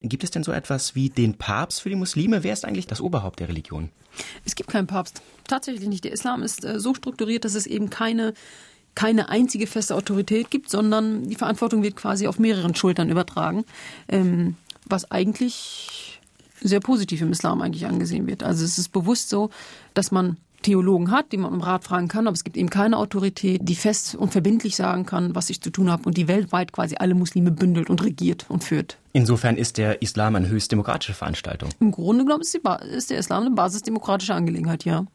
Gibt es denn so etwas wie den Papst für die Muslime? Wer ist eigentlich das Oberhaupt der Religion? Es gibt keinen Papst. Tatsächlich nicht. Der Islam ist äh, so strukturiert, dass es eben keine keine einzige feste Autorität gibt, sondern die Verantwortung wird quasi auf mehreren Schultern übertragen, ähm, was eigentlich sehr positiv im Islam eigentlich angesehen wird. Also es ist bewusst so, dass man Theologen hat, die man um Rat fragen kann, aber es gibt eben keine Autorität, die fest und verbindlich sagen kann, was ich zu tun habe und die weltweit quasi alle Muslime bündelt und regiert und führt. Insofern ist der Islam eine höchst demokratische Veranstaltung. Im Grunde genommen ist, ist der Islam eine basisdemokratische Angelegenheit, ja.